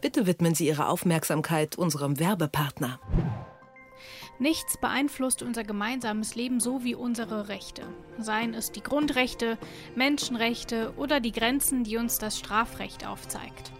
Bitte widmen Sie Ihre Aufmerksamkeit unserem Werbepartner. Nichts beeinflusst unser gemeinsames Leben so wie unsere Rechte. Seien es die Grundrechte, Menschenrechte oder die Grenzen, die uns das Strafrecht aufzeigt.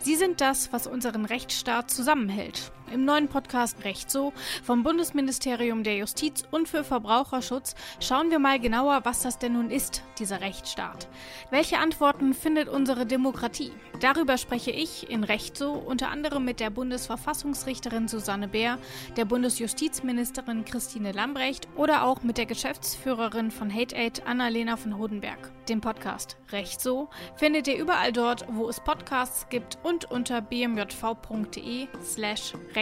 Sie sind das, was unseren Rechtsstaat zusammenhält. Im neuen Podcast Recht so vom Bundesministerium der Justiz und für Verbraucherschutz schauen wir mal genauer, was das denn nun ist, dieser Rechtsstaat. Welche Antworten findet unsere Demokratie? Darüber spreche ich in Recht so unter anderem mit der Bundesverfassungsrichterin Susanne Bär, der Bundesjustizministerin Christine Lambrecht oder auch mit der Geschäftsführerin von Hate Aid Annalena von Hodenberg. Den Podcast Recht so findet ihr überall dort, wo es Podcasts gibt und unter bmjv.de slash recht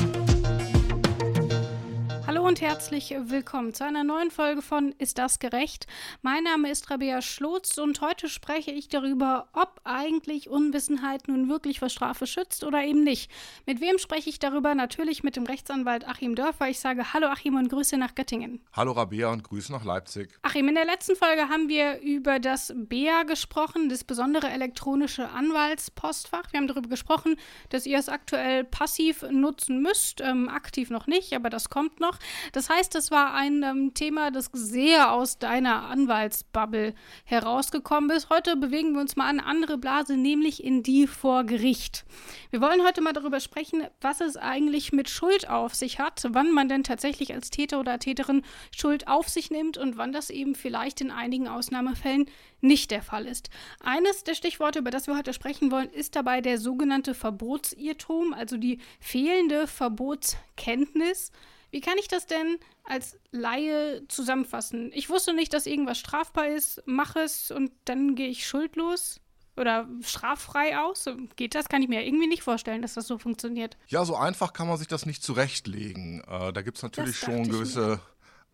und herzlich willkommen zu einer neuen Folge von Ist das gerecht? Mein Name ist Rabea Schlotz und heute spreche ich darüber, ob eigentlich Unwissenheit nun wirklich vor Strafe schützt oder eben nicht. Mit wem spreche ich darüber? Natürlich mit dem Rechtsanwalt Achim Dörfer. Ich sage Hallo Achim und Grüße nach Göttingen. Hallo Rabea und Grüße nach Leipzig. Achim, in der letzten Folge haben wir über das BEA gesprochen, das besondere elektronische Anwaltspostfach. Wir haben darüber gesprochen, dass ihr es aktuell passiv nutzen müsst, ähm, aktiv noch nicht, aber das kommt noch. Das heißt, es war ein ähm, Thema, das sehr aus deiner Anwaltsbubble herausgekommen ist. Heute bewegen wir uns mal an eine andere Blase, nämlich in die vor Gericht. Wir wollen heute mal darüber sprechen, was es eigentlich mit Schuld auf sich hat, wann man denn tatsächlich als Täter oder Täterin Schuld auf sich nimmt und wann das eben vielleicht in einigen Ausnahmefällen nicht der Fall ist. Eines der Stichworte, über das wir heute sprechen wollen, ist dabei der sogenannte Verbotsirrtum, also die fehlende Verbotskenntnis. Wie kann ich das denn als Laie zusammenfassen? Ich wusste nicht, dass irgendwas strafbar ist, mache es und dann gehe ich schuldlos oder straffrei aus? Geht das? Kann ich mir irgendwie nicht vorstellen, dass das so funktioniert. Ja, so einfach kann man sich das nicht zurechtlegen. Äh, da gibt es natürlich schon gewisse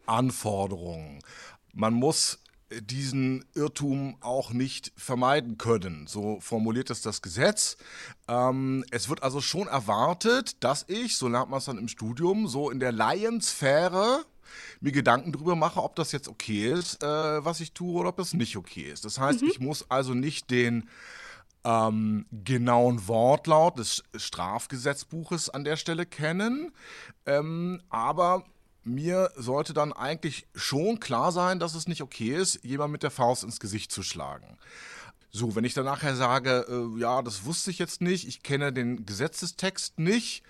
Anforderungen. Man muss diesen Irrtum auch nicht vermeiden können. So formuliert es das Gesetz. Ähm, es wird also schon erwartet, dass ich, so lernt man es dann im Studium, so in der Laiensphäre mir Gedanken darüber mache, ob das jetzt okay ist, äh, was ich tue, oder ob das nicht okay ist. Das heißt, mhm. ich muss also nicht den ähm, genauen Wortlaut des Strafgesetzbuches an der Stelle kennen, ähm, aber mir sollte dann eigentlich schon klar sein, dass es nicht okay ist, jemand mit der Faust ins Gesicht zu schlagen. So, wenn ich dann nachher sage, äh, ja, das wusste ich jetzt nicht, ich kenne den Gesetzestext nicht,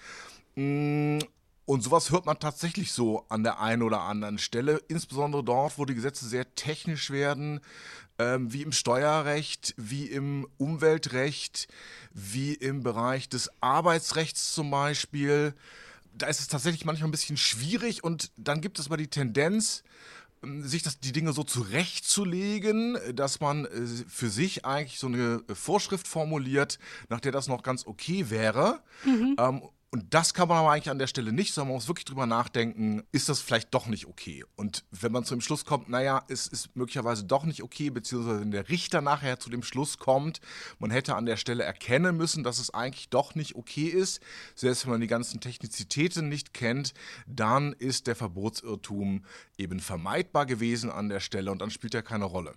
mm, und sowas hört man tatsächlich so an der einen oder anderen Stelle, insbesondere dort, wo die Gesetze sehr technisch werden, ähm, wie im Steuerrecht, wie im Umweltrecht, wie im Bereich des Arbeitsrechts zum Beispiel da ist es tatsächlich manchmal ein bisschen schwierig und dann gibt es aber die Tendenz, ähm, sich das, die Dinge so zurechtzulegen, dass man äh, für sich eigentlich so eine Vorschrift formuliert, nach der das noch ganz okay wäre. Mhm. Ähm, und das kann man aber eigentlich an der Stelle nicht, sondern man muss wirklich drüber nachdenken, ist das vielleicht doch nicht okay? Und wenn man zu dem Schluss kommt, naja, es ist möglicherweise doch nicht okay, beziehungsweise wenn der Richter nachher zu dem Schluss kommt, man hätte an der Stelle erkennen müssen, dass es eigentlich doch nicht okay ist, selbst wenn man die ganzen Technizitäten nicht kennt, dann ist der Verbotsirrtum eben vermeidbar gewesen an der Stelle und dann spielt er keine Rolle.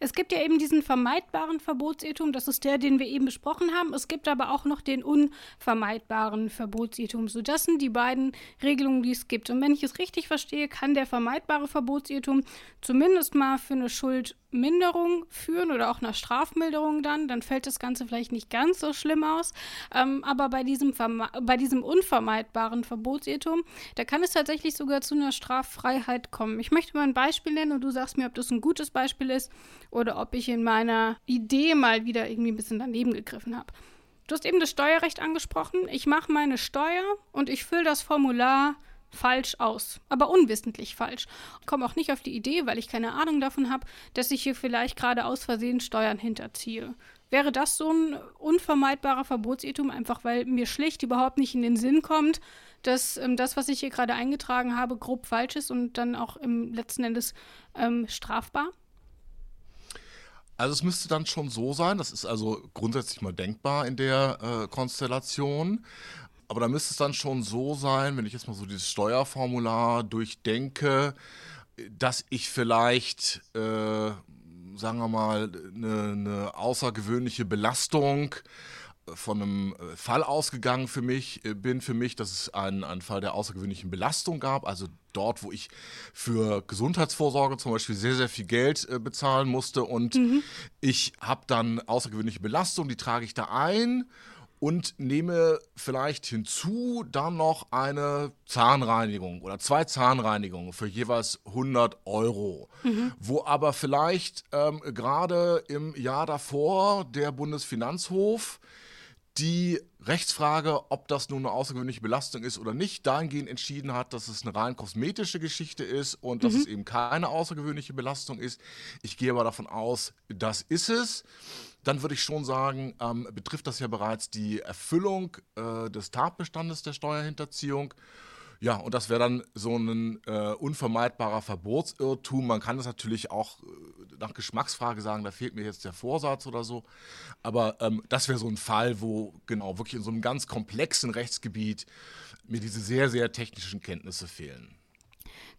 Es gibt ja eben diesen vermeidbaren Verbotsirrtum, das ist der, den wir eben besprochen haben. Es gibt aber auch noch den unvermeidbaren Verbotsirrtum. So, das sind die beiden Regelungen, die es gibt. Und wenn ich es richtig verstehe, kann der vermeidbare Verbotsirrtum zumindest mal für eine Schuld Minderung führen oder auch einer Strafmilderung dann, dann fällt das Ganze vielleicht nicht ganz so schlimm aus. Ähm, aber bei diesem, bei diesem unvermeidbaren Verbotsirrtum, da kann es tatsächlich sogar zu einer Straffreiheit kommen. Ich möchte mal ein Beispiel nennen und du sagst mir, ob das ein gutes Beispiel ist oder ob ich in meiner Idee mal wieder irgendwie ein bisschen daneben gegriffen habe. Du hast eben das Steuerrecht angesprochen. Ich mache meine Steuer und ich fülle das Formular falsch aus, aber unwissentlich falsch. Ich komme auch nicht auf die Idee, weil ich keine Ahnung davon habe, dass ich hier vielleicht gerade aus Versehen Steuern hinterziehe. Wäre das so ein unvermeidbarer Verbotsirrtum, einfach weil mir schlicht überhaupt nicht in den Sinn kommt, dass ähm, das, was ich hier gerade eingetragen habe, grob falsch ist und dann auch im letzten Endes ähm, strafbar? Also es müsste dann schon so sein, das ist also grundsätzlich mal denkbar in der äh, Konstellation. Aber da müsste es dann schon so sein, wenn ich jetzt mal so dieses Steuerformular durchdenke, dass ich vielleicht, äh, sagen wir mal, eine, eine außergewöhnliche Belastung von einem äh, Fall ausgegangen für mich, äh, bin für mich, dass es einen, einen Fall der außergewöhnlichen Belastung gab. Also dort, wo ich für Gesundheitsvorsorge zum Beispiel sehr, sehr viel Geld äh, bezahlen musste. Und mhm. ich habe dann außergewöhnliche Belastung, die trage ich da ein und nehme vielleicht hinzu dann noch eine Zahnreinigung oder zwei Zahnreinigungen für jeweils 100 Euro, mhm. wo aber vielleicht ähm, gerade im Jahr davor der Bundesfinanzhof die Rechtsfrage, ob das nun eine außergewöhnliche Belastung ist oder nicht, dahingehend entschieden hat, dass es eine rein kosmetische Geschichte ist und dass mhm. es eben keine außergewöhnliche Belastung ist. Ich gehe aber davon aus, das ist es. Dann würde ich schon sagen, ähm, betrifft das ja bereits die Erfüllung äh, des Tatbestandes der Steuerhinterziehung. Ja, und das wäre dann so ein äh, unvermeidbarer Verbotsirrtum. Man kann das natürlich auch äh, nach Geschmacksfrage sagen, da fehlt mir jetzt der Vorsatz oder so. Aber ähm, das wäre so ein Fall, wo genau wirklich in so einem ganz komplexen Rechtsgebiet mir diese sehr, sehr technischen Kenntnisse fehlen.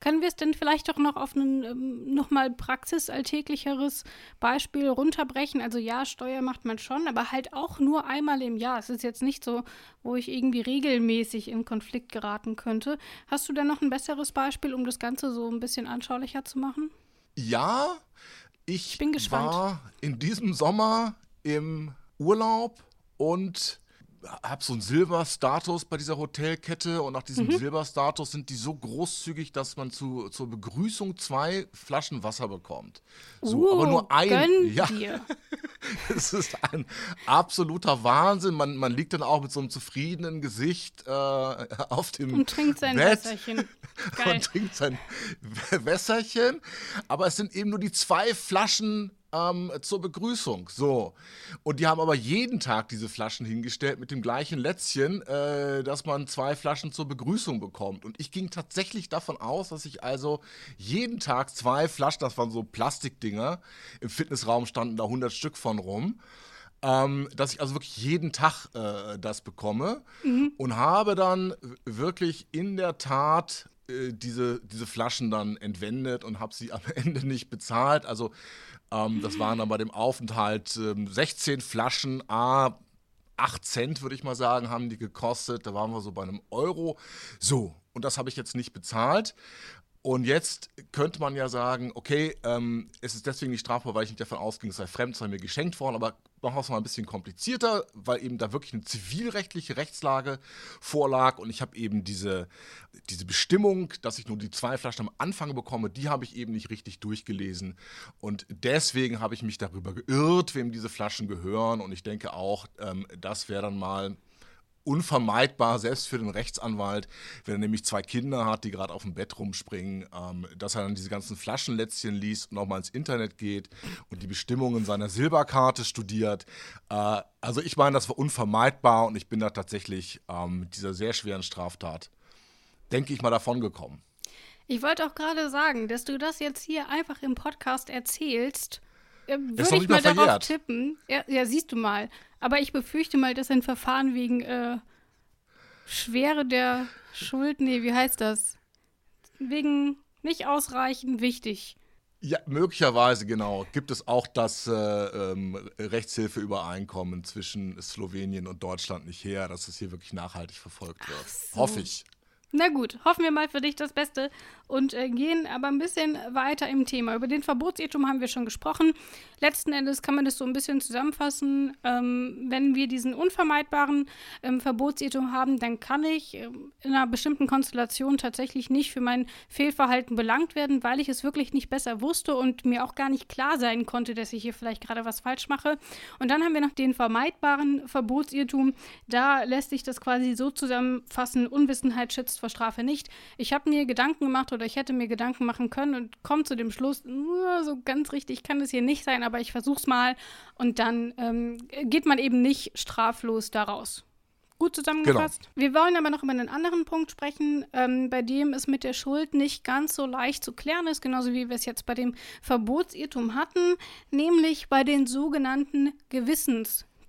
Können wir es denn vielleicht doch noch auf ein ähm, nochmal praxisalltäglicheres Beispiel runterbrechen? Also ja, Steuer macht man schon, aber halt auch nur einmal im Jahr. Es ist jetzt nicht so, wo ich irgendwie regelmäßig in Konflikt geraten könnte. Hast du da noch ein besseres Beispiel, um das Ganze so ein bisschen anschaulicher zu machen? Ja, ich bin war in diesem Sommer im Urlaub und habe so einen Silberstatus bei dieser Hotelkette und nach diesem mhm. Silberstatus sind die so großzügig, dass man zu, zur Begrüßung zwei Flaschen Wasser bekommt. So, uh, aber nur ein. Gönn ja. Dir. Es ist ein absoluter Wahnsinn. Man, man liegt dann auch mit so einem zufriedenen Gesicht äh, auf dem und trinkt sein Bett Wässerchen. Geil. und trinkt sein Wässerchen. Aber es sind eben nur die zwei Flaschen ähm, zur Begrüßung. So. Und die haben aber jeden Tag diese Flaschen hingestellt mit dem gleichen Lätzchen, äh, dass man zwei Flaschen zur Begrüßung bekommt. Und ich ging tatsächlich davon aus, dass ich also jeden Tag zwei Flaschen, das waren so Plastikdinger, im Fitnessraum standen da 100 Stück von rum. Ähm, dass ich also wirklich jeden Tag äh, das bekomme mhm. und habe dann wirklich in der Tat äh, diese, diese Flaschen dann entwendet und habe sie am Ende nicht bezahlt. Also ähm, das waren dann bei dem Aufenthalt ähm, 16 Flaschen, a 8 Cent, würde ich mal sagen, haben die gekostet. Da waren wir so bei einem Euro. So, und das habe ich jetzt nicht bezahlt. Und jetzt könnte man ja sagen, okay, ähm, es ist deswegen nicht strafbar, weil ich nicht davon ausging, es sei fremd, es sei mir geschenkt worden, aber noch mal ein bisschen komplizierter, weil eben da wirklich eine zivilrechtliche Rechtslage vorlag. Und ich habe eben diese, diese Bestimmung, dass ich nur die zwei Flaschen am Anfang bekomme, die habe ich eben nicht richtig durchgelesen. Und deswegen habe ich mich darüber geirrt, wem diese Flaschen gehören. Und ich denke auch, ähm, das wäre dann mal unvermeidbar, selbst für den Rechtsanwalt, wenn er nämlich zwei Kinder hat, die gerade auf dem Bett rumspringen, ähm, dass er dann diese ganzen Flaschenlätzchen liest und auch mal ins Internet geht und die Bestimmungen seiner Silberkarte studiert. Äh, also ich meine, das war unvermeidbar und ich bin da tatsächlich ähm, mit dieser sehr schweren Straftat, denke ich mal, davon gekommen. Ich wollte auch gerade sagen, dass du das jetzt hier einfach im Podcast erzählst, äh, würde ich mal darauf tippen. Ja, ja, siehst du mal. Aber ich befürchte mal, dass ein Verfahren wegen äh, Schwere der Schuld, nee, wie heißt das? Wegen nicht ausreichend wichtig. Ja, möglicherweise, genau. Gibt es auch das äh, ähm, Rechtshilfeübereinkommen zwischen Slowenien und Deutschland nicht her, dass es hier wirklich nachhaltig verfolgt wird. So. Hoffe ich. Na gut, hoffen wir mal für dich das Beste und äh, gehen aber ein bisschen weiter im Thema. Über den Verbotsirrtum haben wir schon gesprochen. Letzten Endes kann man das so ein bisschen zusammenfassen. Ähm, wenn wir diesen unvermeidbaren ähm, Verbotsirrtum haben, dann kann ich ähm, in einer bestimmten Konstellation tatsächlich nicht für mein Fehlverhalten belangt werden, weil ich es wirklich nicht besser wusste und mir auch gar nicht klar sein konnte, dass ich hier vielleicht gerade was falsch mache. Und dann haben wir noch den vermeidbaren Verbotsirrtum. Da lässt sich das quasi so zusammenfassen: Unwissenheit schützt vor Strafe nicht. Ich habe mir Gedanken gemacht oder ich hätte mir Gedanken machen können und komme zu dem Schluss, so ganz richtig kann es hier nicht sein, aber ich versuche es mal und dann ähm, geht man eben nicht straflos daraus. Gut zusammengefasst. Genau. Wir wollen aber noch über einen anderen Punkt sprechen, ähm, bei dem es mit der Schuld nicht ganz so leicht zu klären ist, genauso wie wir es jetzt bei dem Verbotsirrtum hatten, nämlich bei den sogenannten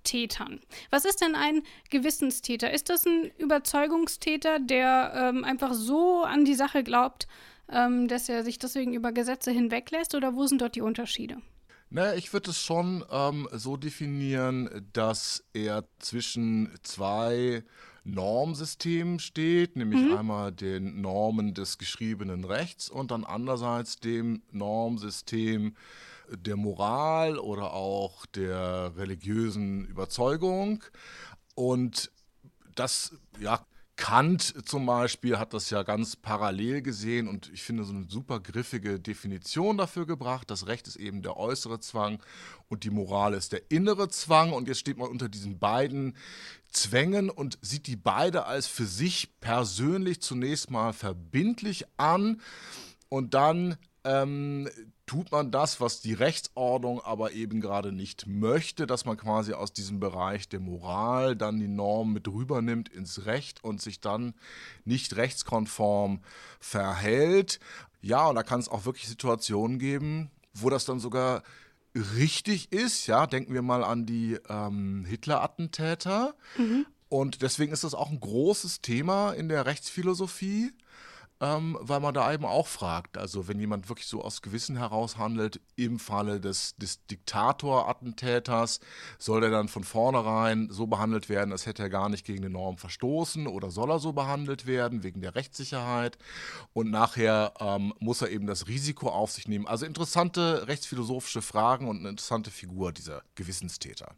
Gewissenstätern. Was ist denn ein Gewissenstäter? Ist das ein Überzeugungstäter, der ähm, einfach so an die Sache glaubt, ähm, dass er sich deswegen über Gesetze hinweglässt oder wo sind dort die Unterschiede? Naja, ich würde es schon ähm, so definieren, dass er zwischen zwei Normsystemen steht, nämlich mhm. einmal den Normen des geschriebenen Rechts und dann andererseits dem Normsystem der Moral oder auch der religiösen Überzeugung. Und das ja, Kant zum Beispiel hat das ja ganz parallel gesehen und ich finde so eine super griffige Definition dafür gebracht. Das Recht ist eben der äußere Zwang und die Moral ist der innere Zwang. Und jetzt steht man unter diesen beiden Zwängen und sieht die beide als für sich persönlich zunächst mal verbindlich an und dann ähm, tut man das, was die Rechtsordnung aber eben gerade nicht möchte, dass man quasi aus diesem Bereich der Moral dann die Norm mit rübernimmt ins Recht und sich dann nicht rechtskonform verhält. Ja, und da kann es auch wirklich Situationen geben, wo das dann sogar richtig ist. Ja, denken wir mal an die ähm, Hitler-Attentäter. Mhm. Und deswegen ist das auch ein großes Thema in der Rechtsphilosophie ähm, weil man da eben auch fragt, also wenn jemand wirklich so aus Gewissen heraus handelt, im Falle des, des Diktatorattentäters, soll der dann von vornherein so behandelt werden, als hätte er gar nicht gegen die Norm verstoßen oder soll er so behandelt werden wegen der Rechtssicherheit und nachher ähm, muss er eben das Risiko auf sich nehmen. Also interessante rechtsphilosophische Fragen und eine interessante Figur dieser Gewissenstäter.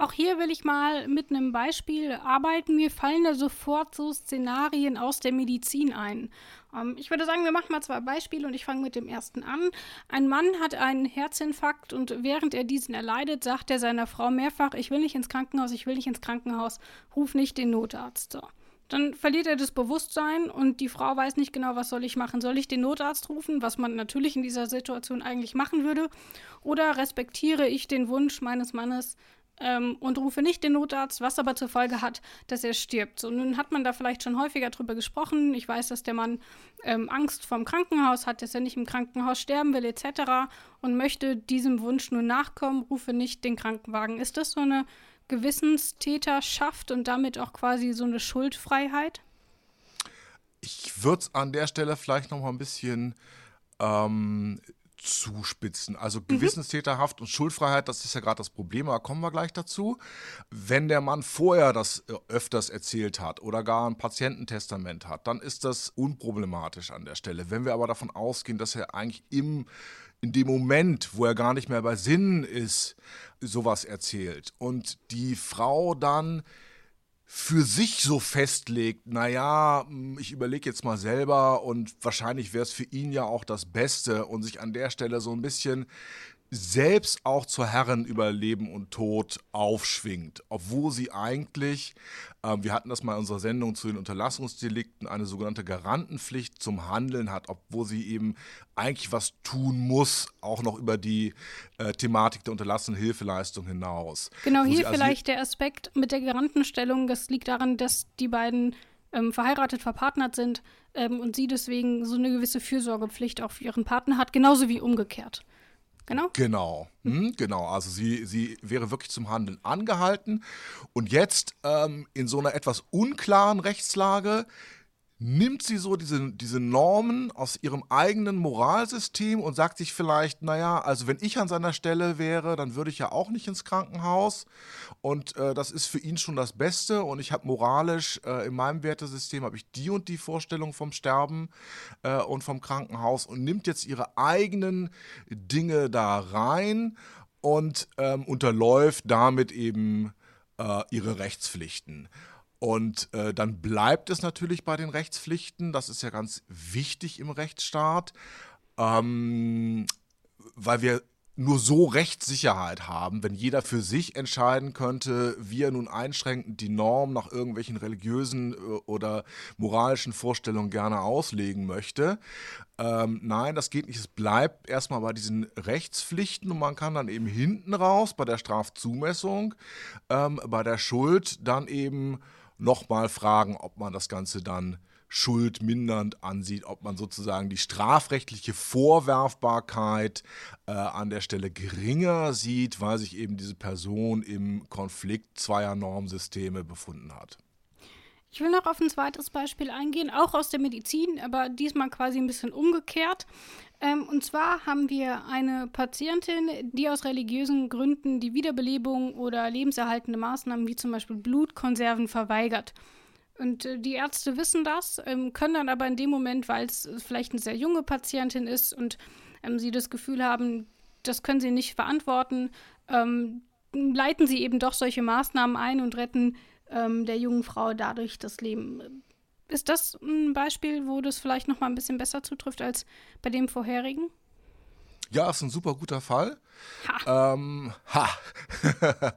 Auch hier will ich mal mit einem Beispiel arbeiten. Mir fallen da sofort so Szenarien aus der Medizin ein. Ähm, ich würde sagen, wir machen mal zwei Beispiele und ich fange mit dem ersten an. Ein Mann hat einen Herzinfarkt und während er diesen erleidet, sagt er seiner Frau mehrfach, ich will nicht ins Krankenhaus, ich will nicht ins Krankenhaus, ruf nicht den Notarzt. So. Dann verliert er das Bewusstsein und die Frau weiß nicht genau, was soll ich machen. Soll ich den Notarzt rufen, was man natürlich in dieser Situation eigentlich machen würde? Oder respektiere ich den Wunsch meines Mannes, ähm, und rufe nicht den Notarzt, was aber zur Folge hat, dass er stirbt. So, nun hat man da vielleicht schon häufiger drüber gesprochen. Ich weiß, dass der Mann ähm, Angst vorm Krankenhaus hat, dass er nicht im Krankenhaus sterben will, etc. und möchte diesem Wunsch nur nachkommen, rufe nicht den Krankenwagen. Ist das so eine Gewissenstäterschaft und damit auch quasi so eine Schuldfreiheit? Ich würde es an der Stelle vielleicht noch mal ein bisschen ähm, zuspitzen. Also mhm. Gewissenstäterhaft und Schuldfreiheit, das ist ja gerade das Problem, aber kommen wir gleich dazu. Wenn der Mann vorher das äh, öfters erzählt hat oder gar ein Patiententestament hat, dann ist das unproblematisch an der Stelle. Wenn wir aber davon ausgehen, dass er eigentlich im in dem Moment, wo er gar nicht mehr bei Sinnen ist, sowas erzählt und die Frau dann für sich so festlegt, naja, hm, ich überlege jetzt mal selber und wahrscheinlich wäre es für ihn ja auch das Beste und sich an der Stelle so ein bisschen selbst auch zur Herren über Leben und Tod aufschwingt, obwohl sie eigentlich, äh, wir hatten das mal in unserer Sendung zu den Unterlassungsdelikten, eine sogenannte Garantenpflicht zum Handeln hat, obwohl sie eben eigentlich was tun muss, auch noch über die äh, Thematik der unterlassenen Hilfeleistung hinaus. Genau, hier also vielleicht der Aspekt mit der Garantenstellung, das liegt daran, dass die beiden ähm, verheiratet, verpartnert sind ähm, und sie deswegen so eine gewisse Fürsorgepflicht auch für ihren Partner hat, genauso wie umgekehrt. Genau. Genau, hm, genau. Also sie, sie wäre wirklich zum Handeln angehalten. Und jetzt ähm, in so einer etwas unklaren Rechtslage nimmt sie so diese, diese Normen aus ihrem eigenen Moralsystem und sagt sich vielleicht, naja, also wenn ich an seiner Stelle wäre, dann würde ich ja auch nicht ins Krankenhaus und äh, das ist für ihn schon das Beste und ich habe moralisch äh, in meinem Wertesystem habe ich die und die Vorstellung vom Sterben äh, und vom Krankenhaus und nimmt jetzt ihre eigenen Dinge da rein und ähm, unterläuft damit eben äh, ihre Rechtspflichten. Und äh, dann bleibt es natürlich bei den Rechtspflichten. Das ist ja ganz wichtig im Rechtsstaat, ähm, weil wir nur so Rechtssicherheit haben, wenn jeder für sich entscheiden könnte, wie er nun einschränkend die Norm nach irgendwelchen religiösen äh, oder moralischen Vorstellungen gerne auslegen möchte. Ähm, nein, das geht nicht. Es bleibt erstmal bei diesen Rechtspflichten und man kann dann eben hinten raus bei der Strafzumessung, ähm, bei der Schuld dann eben nochmal fragen, ob man das Ganze dann schuldmindernd ansieht, ob man sozusagen die strafrechtliche Vorwerfbarkeit äh, an der Stelle geringer sieht, weil sich eben diese Person im Konflikt zweier Normsysteme befunden hat. Ich will noch auf ein zweites Beispiel eingehen, auch aus der Medizin, aber diesmal quasi ein bisschen umgekehrt. Ähm, und zwar haben wir eine Patientin, die aus religiösen Gründen die Wiederbelebung oder lebenserhaltende Maßnahmen wie zum Beispiel Blutkonserven verweigert. Und äh, die Ärzte wissen das, ähm, können dann aber in dem Moment, weil es vielleicht eine sehr junge Patientin ist und ähm, sie das Gefühl haben, das können sie nicht verantworten, ähm, leiten sie eben doch solche Maßnahmen ein und retten ähm, der jungen Frau dadurch das Leben. Ist das ein Beispiel, wo das vielleicht noch mal ein bisschen besser zutrifft als bei dem vorherigen? Ja, ist ein super guter Fall. Ha. Ähm, ha.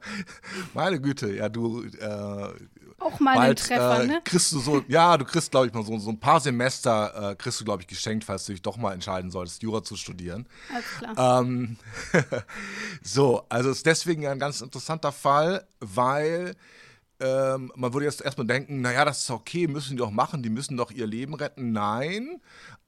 Meine Güte, ja, du. Äh, auch mal bald, einen Treffer, äh, ne? Kriegst du so, ja, du kriegst, glaube ich, mal so, so ein paar Semester, äh, kriegst du, glaube ich, geschenkt, falls du dich doch mal entscheiden solltest, Jura zu studieren. Alles klar. Ähm, so, also ist deswegen ein ganz interessanter Fall, weil ähm, man würde jetzt erstmal denken, naja, das ist okay, müssen die doch machen, die müssen doch ihr Leben retten. Nein,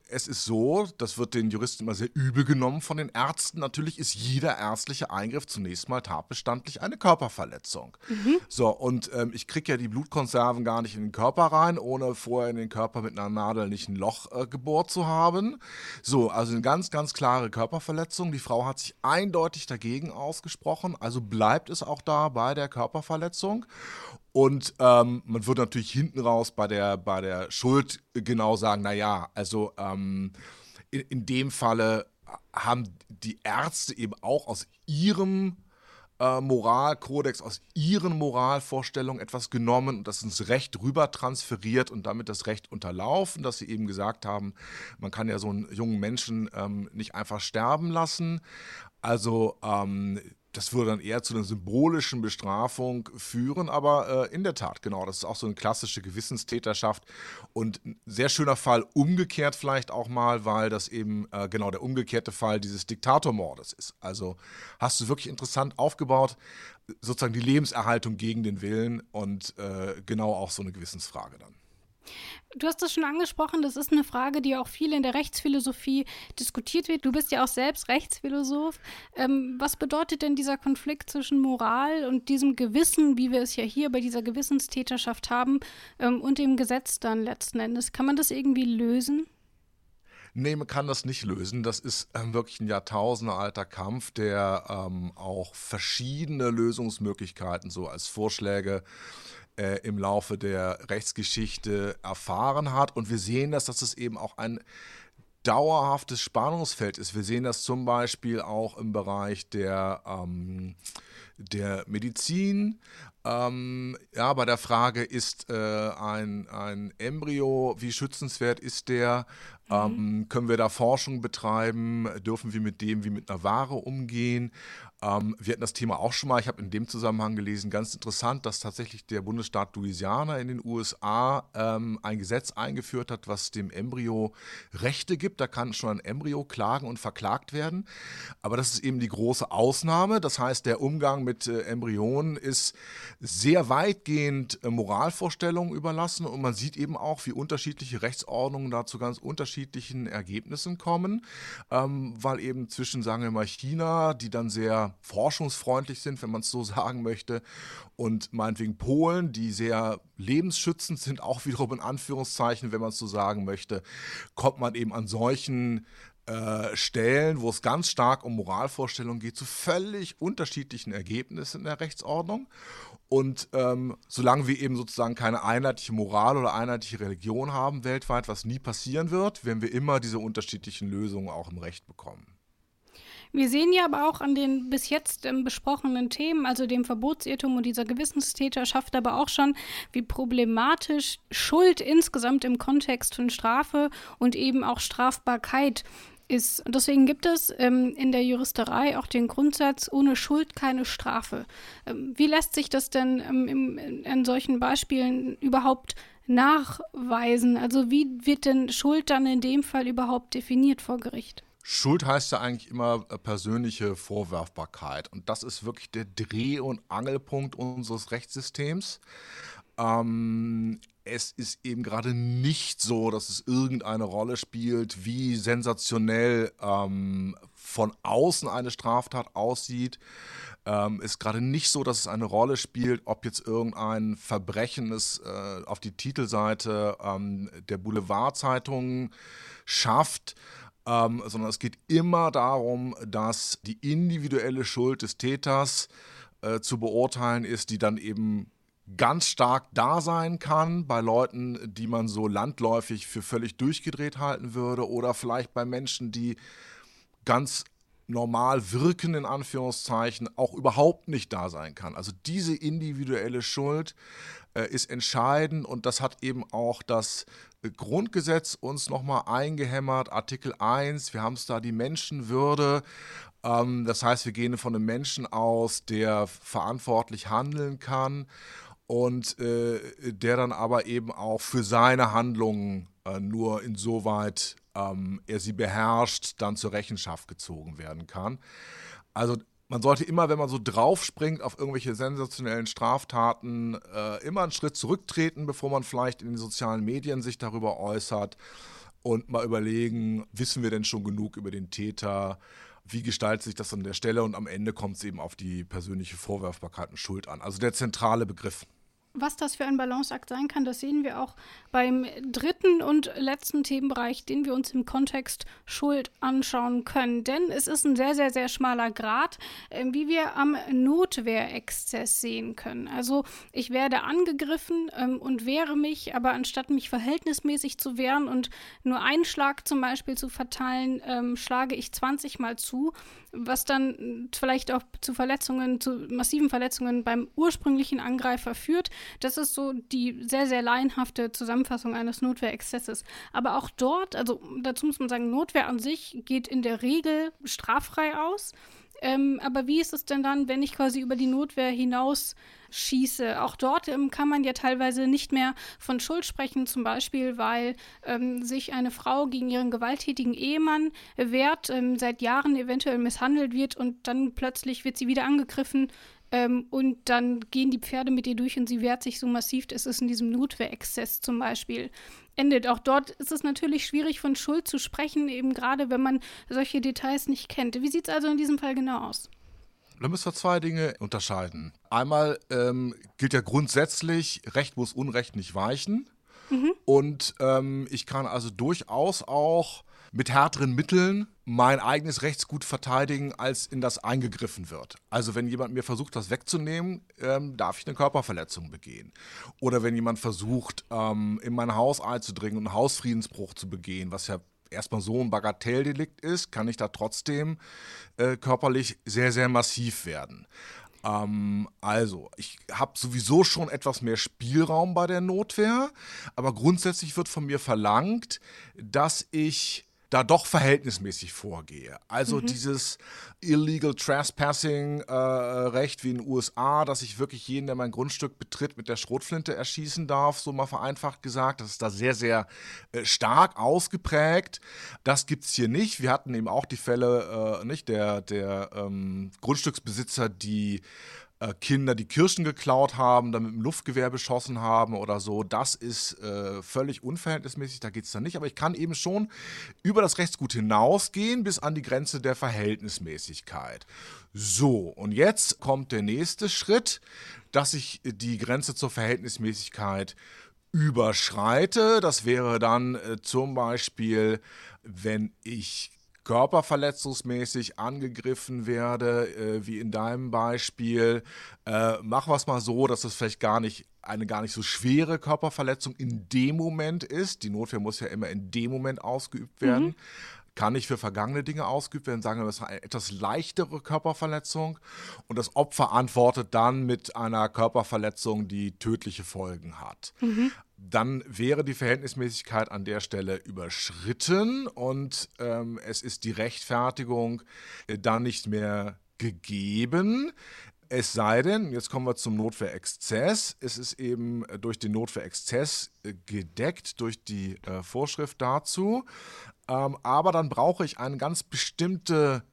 es ist so, das wird den Juristen immer sehr übel genommen von den Ärzten. Natürlich ist jeder ärztliche Eingriff zunächst mal tatbestandlich eine Körperverletzung. Mhm. So, und ähm, ich kriege ja die Blutkonserven gar nicht in den Körper rein, ohne vorher in den Körper mit einer Nadel nicht ein Loch äh, gebohrt zu haben. So, also eine ganz, ganz klare Körperverletzung. Die Frau hat sich eindeutig dagegen ausgesprochen, also bleibt es auch da bei der Körperverletzung. Und ähm, man würde natürlich hinten raus bei der, bei der Schuld genau sagen, naja, also ähm, in, in dem Falle haben die Ärzte eben auch aus ihrem äh, Moralkodex, aus ihren Moralvorstellungen etwas genommen und das ins Recht rüber transferiert und damit das Recht unterlaufen, dass sie eben gesagt haben, man kann ja so einen jungen Menschen ähm, nicht einfach sterben lassen. Also ähm, das würde dann eher zu einer symbolischen Bestrafung führen, aber äh, in der Tat, genau, das ist auch so eine klassische Gewissenstäterschaft und ein sehr schöner Fall umgekehrt vielleicht auch mal, weil das eben äh, genau der umgekehrte Fall dieses Diktatormordes ist. Also hast du wirklich interessant aufgebaut, sozusagen die Lebenserhaltung gegen den Willen und äh, genau auch so eine Gewissensfrage dann. Du hast das schon angesprochen, das ist eine Frage, die auch viel in der Rechtsphilosophie diskutiert wird. Du bist ja auch selbst Rechtsphilosoph. Ähm, was bedeutet denn dieser Konflikt zwischen Moral und diesem Gewissen, wie wir es ja hier bei dieser Gewissenstäterschaft haben, ähm, und dem Gesetz dann letzten Endes? Kann man das irgendwie lösen? Nee, man kann das nicht lösen. Das ist ähm, wirklich ein jahrtausendealter Kampf, der ähm, auch verschiedene Lösungsmöglichkeiten so als Vorschläge äh, im Laufe der Rechtsgeschichte erfahren hat. Und wir sehen das, dass es eben auch ein dauerhaftes Spannungsfeld ist. Wir sehen das zum Beispiel auch im Bereich der, ähm, der Medizin. Ähm, ja, bei der Frage, ist äh, ein, ein Embryo, wie schützenswert ist der? Mhm. Ähm, können wir da Forschung betreiben? Dürfen wir mit dem wie mit einer Ware umgehen? Ähm, wir hatten das Thema auch schon mal. Ich habe in dem Zusammenhang gelesen, ganz interessant, dass tatsächlich der Bundesstaat Louisiana in den USA ähm, ein Gesetz eingeführt hat, was dem Embryo Rechte gibt. Da kann schon ein Embryo klagen und verklagt werden. Aber das ist eben die große Ausnahme. Das heißt, der Umgang mit äh, Embryonen ist sehr weitgehend äh, Moralvorstellungen überlassen und man sieht eben auch, wie unterschiedliche Rechtsordnungen da zu ganz unterschiedlichen Ergebnissen kommen, ähm, weil eben zwischen, sagen wir mal, China, die dann sehr forschungsfreundlich sind, wenn man es so sagen möchte, und meinetwegen Polen, die sehr lebensschützend sind, auch wiederum in Anführungszeichen, wenn man es so sagen möchte, kommt man eben an solchen äh, Stellen, wo es ganz stark um Moralvorstellungen geht, zu völlig unterschiedlichen Ergebnissen in der Rechtsordnung. Und ähm, solange wir eben sozusagen keine einheitliche Moral oder einheitliche Religion haben weltweit, was nie passieren wird, werden wir immer diese unterschiedlichen Lösungen auch im Recht bekommen. Wir sehen ja aber auch an den bis jetzt ähm, besprochenen Themen, also dem Verbotsirrtum und dieser Gewissenstäterschaft, aber auch schon, wie problematisch Schuld insgesamt im Kontext von Strafe und eben auch Strafbarkeit ist. Und deswegen gibt es ähm, in der Juristerei auch den Grundsatz, ohne Schuld keine Strafe. Ähm, wie lässt sich das denn ähm, im, in solchen Beispielen überhaupt nachweisen? Also wie wird denn Schuld dann in dem Fall überhaupt definiert vor Gericht? Schuld heißt ja eigentlich immer äh, persönliche Vorwerfbarkeit. Und das ist wirklich der Dreh- und Angelpunkt unseres Rechtssystems. Ähm, es ist eben gerade nicht so, dass es irgendeine Rolle spielt, wie sensationell ähm, von außen eine Straftat aussieht. Ähm, ist gerade nicht so, dass es eine Rolle spielt, ob jetzt irgendein Verbrechen es äh, auf die Titelseite ähm, der Boulevardzeitungen schafft. Ähm, sondern es geht immer darum, dass die individuelle Schuld des Täters äh, zu beurteilen ist, die dann eben ganz stark da sein kann bei Leuten, die man so landläufig für völlig durchgedreht halten würde oder vielleicht bei Menschen, die ganz normal wirken, in Anführungszeichen, auch überhaupt nicht da sein kann. Also diese individuelle Schuld äh, ist entscheidend und das hat eben auch das Grundgesetz uns nochmal eingehämmert, Artikel 1, wir haben es da die Menschenwürde. Ähm, das heißt, wir gehen von einem Menschen aus, der verantwortlich handeln kann und äh, der dann aber eben auch für seine Handlungen äh, nur insoweit ähm, er sie beherrscht, dann zur Rechenschaft gezogen werden kann. Also man sollte immer, wenn man so draufspringt auf irgendwelche sensationellen Straftaten, äh, immer einen Schritt zurücktreten, bevor man vielleicht in den sozialen Medien sich darüber äußert und mal überlegen, wissen wir denn schon genug über den Täter? Wie gestaltet sich das an der Stelle? Und am Ende kommt es eben auf die persönliche Vorwerfbarkeit und Schuld an. Also der zentrale Begriff was das für ein Balanceakt sein kann, das sehen wir auch beim dritten und letzten Themenbereich, den wir uns im Kontext Schuld anschauen können. Denn es ist ein sehr, sehr, sehr schmaler Grad, äh, wie wir am Notwehrexzess sehen können. Also ich werde angegriffen ähm, und wehre mich, aber anstatt mich verhältnismäßig zu wehren und nur einen Schlag zum Beispiel zu verteilen, ähm, schlage ich 20 Mal zu, was dann vielleicht auch zu Verletzungen, zu massiven Verletzungen beim ursprünglichen Angreifer führt. Das ist so die sehr, sehr laienhafte Zusammenfassung eines Notwehrexzesses. Aber auch dort, also dazu muss man sagen, Notwehr an sich geht in der Regel straffrei aus. Ähm, aber wie ist es denn dann, wenn ich quasi über die Notwehr hinaus schieße? Auch dort ähm, kann man ja teilweise nicht mehr von Schuld sprechen, zum Beispiel, weil ähm, sich eine Frau gegen ihren gewalttätigen Ehemann wehrt, ähm, seit Jahren eventuell misshandelt wird und dann plötzlich wird sie wieder angegriffen ähm, und dann gehen die Pferde mit ihr durch und sie wehrt sich so massiv, dass es in diesem Notwehrexzess zum Beispiel endet. Auch dort ist es natürlich schwierig, von Schuld zu sprechen, eben gerade wenn man solche Details nicht kennt. Wie sieht es also in diesem Fall genau aus? Da müssen wir zwei Dinge unterscheiden. Einmal ähm, gilt ja grundsätzlich, Recht muss Unrecht nicht weichen. Mhm. Und ähm, ich kann also durchaus auch mit härteren Mitteln mein eigenes Rechtsgut verteidigen, als in das eingegriffen wird. Also wenn jemand mir versucht, das wegzunehmen, ähm, darf ich eine Körperverletzung begehen. Oder wenn jemand versucht, ähm, in mein Haus einzudringen und einen Hausfriedensbruch zu begehen, was ja erstmal so ein Bagatelldelikt ist, kann ich da trotzdem äh, körperlich sehr, sehr massiv werden. Ähm, also, ich habe sowieso schon etwas mehr Spielraum bei der Notwehr, aber grundsätzlich wird von mir verlangt, dass ich da doch verhältnismäßig vorgehe. Also mhm. dieses Illegal Trespassing äh, Recht wie in den USA, dass ich wirklich jeden, der mein Grundstück betritt, mit der Schrotflinte erschießen darf, so mal vereinfacht gesagt. Das ist da sehr, sehr äh, stark ausgeprägt. Das gibt es hier nicht. Wir hatten eben auch die Fälle, äh, nicht, der, der ähm, Grundstücksbesitzer, die äh, Kinder die Kirschen geklaut haben, dann mit dem Luftgewehr beschossen haben oder so. Das ist äh, völlig unverhältnismäßig, da geht es dann nicht. Aber ich kann eben schon über das Rechtsgut hinausgehen bis an die Grenze der Verhältnismäßigkeit. So, und jetzt kommt der nächste Schritt, dass ich die Grenze zur Verhältnismäßigkeit überschreite. Das wäre dann äh, zum Beispiel, wenn ich körperverletzungsmäßig angegriffen werde, äh, wie in deinem Beispiel, äh, wir es mal so, dass es vielleicht gar nicht eine gar nicht so schwere Körperverletzung in dem Moment ist. Die Notwehr muss ja immer in dem Moment ausgeübt werden. Mhm. Kann nicht für vergangene Dinge ausgeübt werden, sagen wir, das ist eine etwas leichtere Körperverletzung und das Opfer antwortet dann mit einer Körperverletzung, die tödliche Folgen hat. Mhm dann wäre die Verhältnismäßigkeit an der Stelle überschritten und ähm, es ist die Rechtfertigung äh, dann nicht mehr gegeben. Es sei denn, jetzt kommen wir zum Notwehrexzess. Es ist eben äh, durch den Notwehrexzess äh, gedeckt, durch die äh, Vorschrift dazu. Ähm, aber dann brauche ich eine ganz bestimmte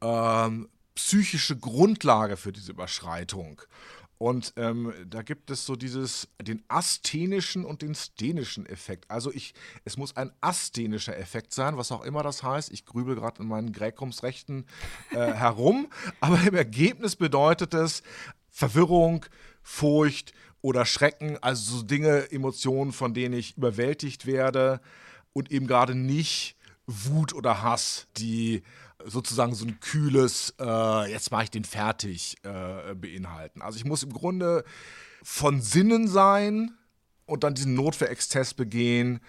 ähm, psychische Grundlage für diese Überschreitung. Und ähm, da gibt es so dieses, den asthenischen und den sthenischen Effekt. Also ich, es muss ein asthenischer Effekt sein, was auch immer das heißt. Ich grübel gerade in meinen Gräkumsrechten äh, herum. Aber im Ergebnis bedeutet es Verwirrung, Furcht oder Schrecken, also so Dinge, Emotionen, von denen ich überwältigt werde und eben gerade nicht Wut oder Hass, die sozusagen so ein kühles, äh, jetzt mache ich den fertig, äh, beinhalten. Also ich muss im Grunde von Sinnen sein und dann diesen Notwehrexzess begehen,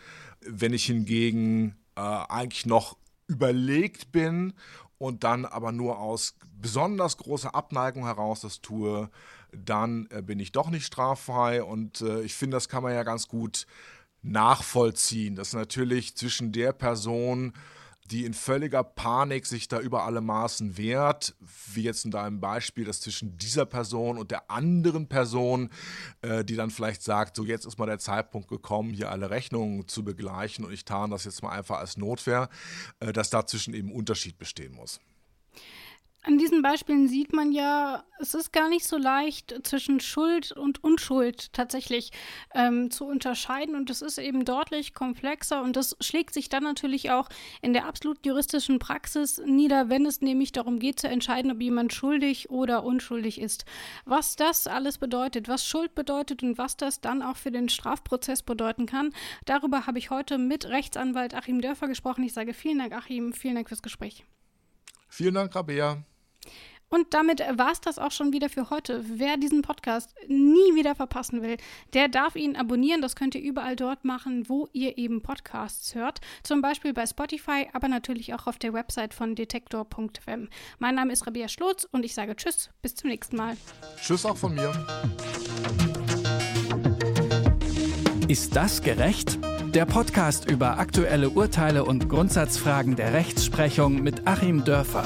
wenn ich hingegen äh, eigentlich noch überlegt bin und dann aber nur aus besonders großer Abneigung heraus das tue, dann äh, bin ich doch nicht straffrei und äh, ich finde, das kann man ja ganz gut nachvollziehen, dass natürlich zwischen der Person, die in völliger Panik sich da über alle Maßen wehrt, wie jetzt in deinem Beispiel, dass zwischen dieser Person und der anderen Person, äh, die dann vielleicht sagt, so jetzt ist mal der Zeitpunkt gekommen, hier alle Rechnungen zu begleichen und ich tarne das jetzt mal einfach als Notwehr, äh, dass dazwischen eben Unterschied bestehen muss. An diesen Beispielen sieht man ja, es ist gar nicht so leicht zwischen Schuld und Unschuld tatsächlich ähm, zu unterscheiden und es ist eben deutlich komplexer und das schlägt sich dann natürlich auch in der absolut juristischen Praxis nieder, wenn es nämlich darum geht zu entscheiden, ob jemand schuldig oder unschuldig ist. Was das alles bedeutet, was Schuld bedeutet und was das dann auch für den Strafprozess bedeuten kann, darüber habe ich heute mit Rechtsanwalt Achim Dörfer gesprochen. Ich sage vielen Dank, Achim, vielen Dank fürs Gespräch. Vielen Dank, Rabea. Und damit war es das auch schon wieder für heute. Wer diesen Podcast nie wieder verpassen will, der darf ihn abonnieren. Das könnt ihr überall dort machen, wo ihr eben Podcasts hört. Zum Beispiel bei Spotify, aber natürlich auch auf der Website von detektor.fm. Mein Name ist Rabia Schlotz und ich sage Tschüss, bis zum nächsten Mal. Tschüss auch von mir. Ist das gerecht? Der Podcast über aktuelle Urteile und Grundsatzfragen der Rechtsprechung mit Achim Dörfer.